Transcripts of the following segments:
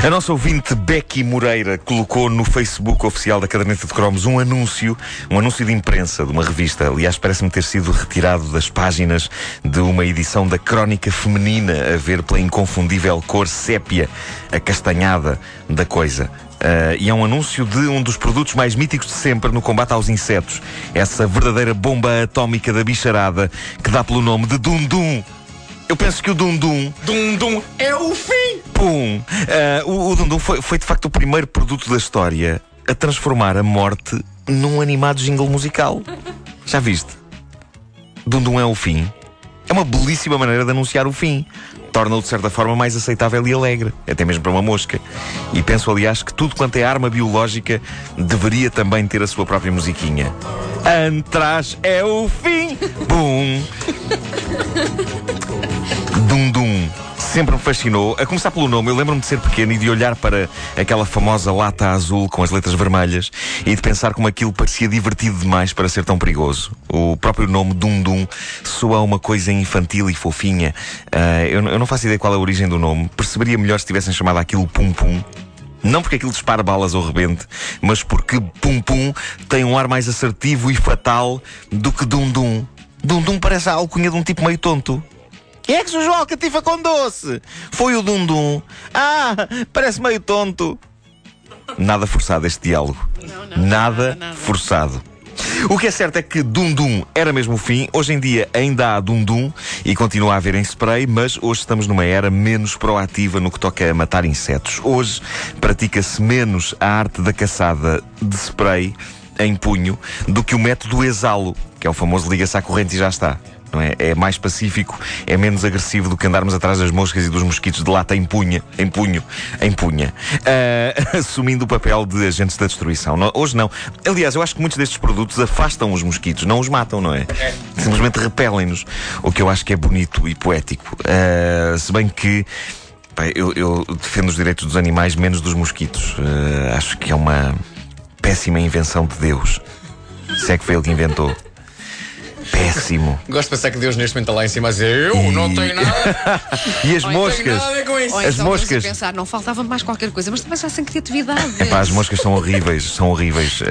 A nossa ouvinte Becky Moreira colocou no Facebook oficial da Caderneta de Cromos um anúncio, um anúncio de imprensa de uma revista. Aliás, parece-me ter sido retirado das páginas de uma edição da Crónica Feminina, a ver pela inconfundível cor sépia, acastanhada da coisa. Uh, e é um anúncio de um dos produtos mais míticos de sempre no combate aos insetos. Essa verdadeira bomba atómica da bicharada que dá pelo nome de Dum Dum. Eu penso que o Dum Dum. Dum Dum é o fim! Pum! Uh, o, o Dum Dum foi, foi de facto o primeiro produto da história a transformar a morte num animado jingle musical. Já viste? Dum Dum é o fim. É uma belíssima maneira de anunciar o fim. Torna-o, de certa forma, mais aceitável e alegre, até mesmo para uma mosca. E penso, aliás, que tudo quanto é arma biológica deveria também ter a sua própria musiquinha. Antras é o fim! Bum! Dum Dum sempre me fascinou. A começar pelo nome, eu lembro-me de ser pequeno e de olhar para aquela famosa lata azul com as letras vermelhas e de pensar como aquilo parecia divertido demais para ser tão perigoso. O próprio nome Dum Dum soa uma coisa infantil e fofinha. Uh, eu, eu não faço ideia qual é a origem do nome. Perceberia melhor se tivessem chamado aquilo Pum Pum. Não porque aquilo dispara balas ou rebente, mas porque Pum Pum tem um ar mais assertivo e fatal do que Dum Dum. Dum Dum parece a alcunha de um tipo meio tonto. Quem é que sujou a catifa com doce? Foi o Dundum. Ah, parece meio tonto. Nada forçado este diálogo. Não, não, nada, nada forçado. O que é certo é que Dundum era mesmo o fim. Hoje em dia ainda há Dundum e continua a haver em spray, mas hoje estamos numa era menos proativa no que toca a matar insetos. Hoje pratica-se menos a arte da caçada de spray em punho do que o método exalo, que é o famoso liga-se à corrente e já está é? É mais pacífico, é menos agressivo do que andarmos atrás das moscas e dos mosquitos de lata em punha, em punho, em punha, uh, assumindo o papel de agentes da destruição. Não, hoje não. Aliás, eu acho que muitos destes produtos afastam os mosquitos, não os matam, não é? é. Simplesmente repelem-nos, o que eu acho que é bonito e poético. Uh, se bem que eu, eu, defendo os direitos dos animais menos dos mosquitos. Uh, acho que é uma péssima invenção de Deus. Se é que foi ele que inventou péssimo. Gosto de pensar que Deus neste momento está lá em cima a dizer eu e... não tenho nada. e as moscas? Ou as então, moscas. pensar, não faltava mais qualquer coisa, mas também já sem criatividade. Epá, as moscas são horríveis, são horríveis. Uh,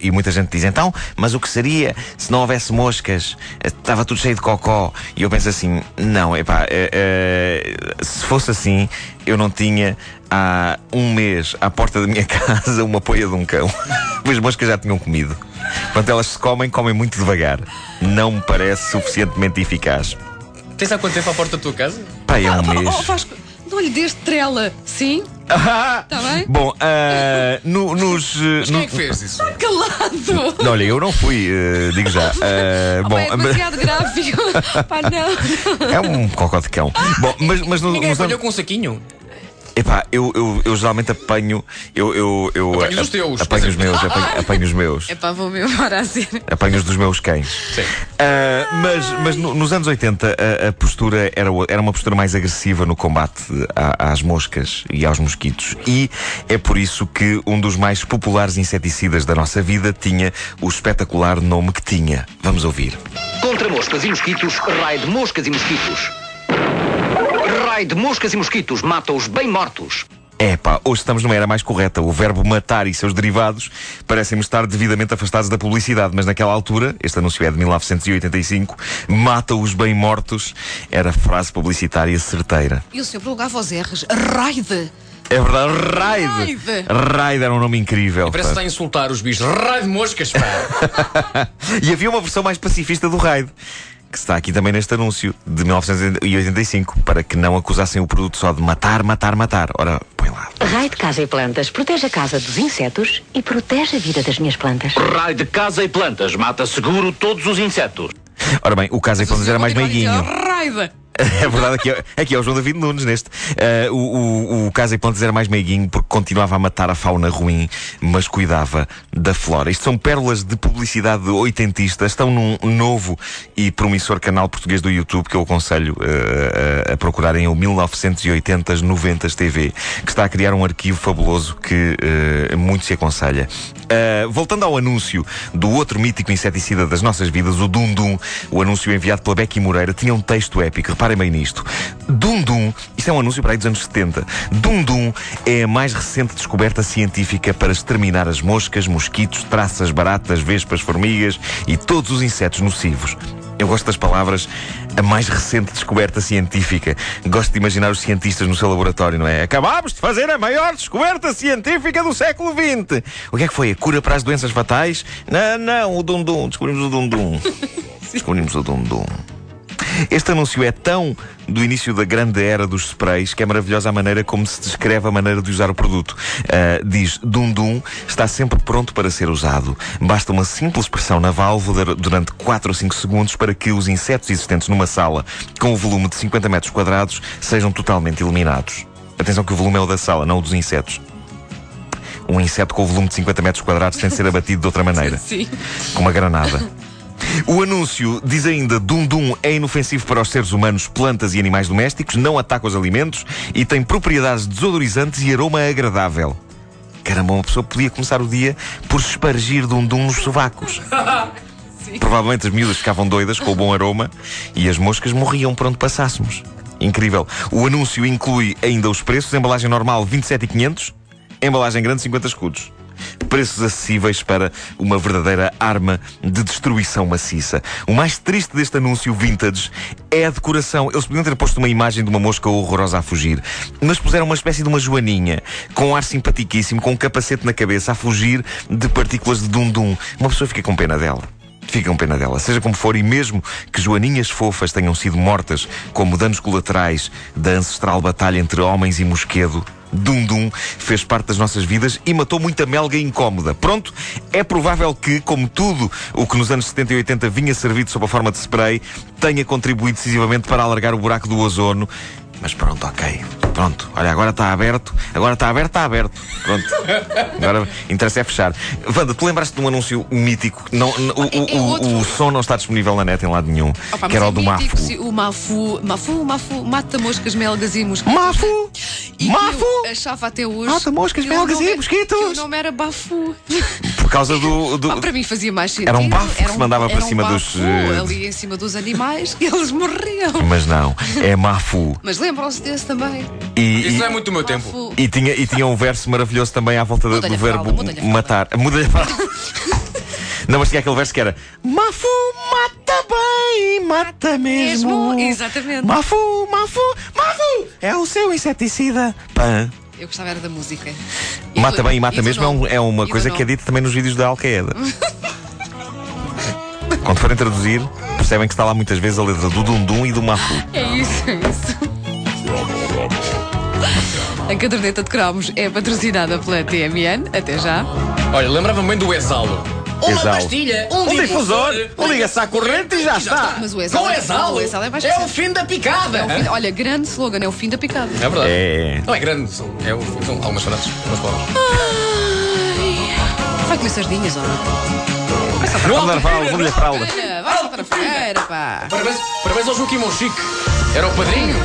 e muita gente diz, então, mas o que seria se não houvesse moscas? Eh, estava tudo cheio de cocó. E eu penso assim, não, epá, uh, uh, se fosse assim, eu não tinha há um mês à porta da minha casa uma poia de um cão. As moscas já tinham comido. Quando elas se comem, comem muito devagar. Não me parece suficientemente eficaz. Tens há quanto tempo à porta da tua casa? Pai, é um mês. Oh, Vasco, não lhe deste trela, sim? Está bem? Bom, uh, no, nos. Mas quem é que fez isso? Está calado! Não, olha, eu não fui, uh, digo já. Uh, oh, bom, é demasiado gráfico. Pá, não. É um cocó de cão. Bom, mas, mas no, Ninguém nos anos... com um saquinho? Epá, eu, eu, eu geralmente apanho. Eu, eu, eu Apanhos os teus. Apanho os meus, apanho, apanho os meus. Epá, vou me embora a ser. Apanho os dos meus cães. Sim. Uh, mas mas no, nos anos 80 a, a, postura era, era uma postura mais agressiva no combate à, às moscas e aos mosquitos. E é por isso que um dos mais populares inseticidas da nossa vida tinha o espetacular nome que tinha. Vamos ouvir. Contra moscas e mosquitos, raio de moscas e mosquitos raio de moscas e mosquitos mata-os bem mortos. É pá, hoje estamos numa era mais correta. O verbo matar e seus derivados parecem estar devidamente afastados da publicidade, mas naquela altura, este anúncio é de 1985, mata-os bem mortos, era frase publicitária certeira. E o senhor prolongava os R's, raide. É verdade, Raid. Raid era um nome incrível. E parece que está a insultar os bichos. Raid moscas, pá. e havia uma versão mais pacifista do Raid que está aqui também neste anúncio de 1985, para que não acusassem o produto só de matar, matar, matar. Ora, põe lá. Raio de Casa e Plantas protege a casa dos insetos e protege a vida das minhas plantas. Raio de Casa e Plantas mata seguro todos os insetos. Ora bem, o Casa e Plantas era mais meiguinho. Raio É verdade, aqui é, aqui é o João David Nunes neste. Uh, o, o, o Casa e Plantas era mais meiguinho porque continuava a matar a fauna ruim, mas cuidava da flora. Isto são pérolas de publicidade oitentista. Estão num novo e promissor canal português do YouTube que eu aconselho uh, a procurarem o 1980 90 TV, que está a criar um arquivo fabuloso que uh, muito se aconselha. Voltando ao anúncio do outro mítico inseticida das nossas vidas, o Dum Dum, o anúncio enviado pela Becky Moreira, tinha um texto épico. Bem nisto. Dum Dum, isto é um anúncio para aí dos anos 70. Dum Dum é a mais recente descoberta científica para exterminar as moscas, mosquitos, traças, baratas, vespas, formigas e todos os insetos nocivos. Eu gosto das palavras a mais recente descoberta científica. Gosto de imaginar os cientistas no seu laboratório, não é? Acabámos de fazer a maior descoberta científica do século XX. O que é que foi? A cura para as doenças fatais? Não, não, o Dum-Dum. Descobrimos o Dum-Dum. Descobrimos o Dum-Dum. Este anúncio é tão do início da grande era dos sprays que é maravilhosa a maneira como se descreve a maneira de usar o produto. Uh, diz: Dum Dum está sempre pronto para ser usado. Basta uma simples pressão na válvula durante 4 ou 5 segundos para que os insetos existentes numa sala com o volume de 50 metros quadrados sejam totalmente eliminados. Atenção que o volume é o da sala, não o dos insetos um inseto com o volume de 50 metros quadrados sem ser abatido de outra maneira. Sim. Com uma granada. O anúncio diz ainda: Dum Dum é inofensivo para os seres humanos, plantas e animais domésticos, não ataca os alimentos e tem propriedades desodorizantes e aroma agradável. Caramba, uma pessoa podia começar o dia por espargir Dum Dum nos sovacos. Provavelmente as miúdas ficavam doidas com o bom aroma e as moscas morriam por onde passássemos. Incrível. O anúncio inclui ainda os preços: embalagem normal 27,500, embalagem grande 50 escudos preços acessíveis para uma verdadeira arma de destruição maciça. O mais triste deste anúncio vintage é a decoração. Eles podiam ter posto uma imagem de uma mosca horrorosa a fugir, mas puseram uma espécie de uma joaninha, com um ar simpaticíssimo, com um capacete na cabeça, a fugir de partículas de dum-dum. Uma pessoa fica com pena dela. Fica com pena dela. Seja como for, e mesmo que joaninhas fofas tenham sido mortas como danos colaterais da ancestral batalha entre homens e mosquedo, Dum Dum fez parte das nossas vidas e matou muita melga incómoda. Pronto, é provável que, como tudo o que nos anos 70 e 80 vinha servido sob a forma de spray, tenha contribuído decisivamente para alargar o buraco do ozono. Mas pronto, ok. Pronto, olha, agora está aberto. Agora está aberto, está aberto. Pronto. Agora interessa é fechar. Wanda, tu lembraste de um anúncio mítico? Não, o, o, o, o, som não está disponível na net em lado nenhum. Opa, que era é o do mítico, Mafu. O Mafu, Mafu, Mafu, mata moscas, melgas e mosquitos. Mafu! Mafu! Eu achava até hoje. Mata moscas, melgas e mosquitos! Que o nome era Bafu. Por causa do. do... Ah, para mim fazia mais sentido. Era um bafo que se mandava para um cima bafo, dos. Uh... Ali em cima dos animais e eles morriam. Mas não, é Mafu. Mas lembram-se desse também. E, Isso e, não é muito do meu tempo. E tinha, e tinha um verso maravilhoso também à volta do verbo fralda, matar. Muda-lhe a. Não, mas tinha aquele verso que era Mafu mata bem, mata mesmo. mesmo. Exatamente. Mafu, Mafu, Mafu é o seu inseticida. Pã. Eu gostava era da música. mata do, bem e mata e mesmo é, um, é, uma coisa que é dita também nos vídeos da Al-Qaeda. Quando forem traduzir, percebem que está lá muitas vezes a letra do Dundum e do Mafu. É isso, é isso. A caderneta de cromos é patrocinada pela TMN. Até já. Olha, lembrava-me bem do Exalo. Uma Exalo. pastilha, um, Um difusor, liga-se à corrente e já está. Mas o Exalo Com é- Exalo, o Exalo é mais é o fim da picada. É fim- olha, grande slogan, é o fim da picada. É verdade. É. Não é grande, são, é, o- são algumas frases, algumas palavras. Vai comer sardinhas, ou não? A fralda, a fralda. Vai saltar a fogueira, pá. Parabéns, parabéns ao Joaquim Monchique. Era o padrinho.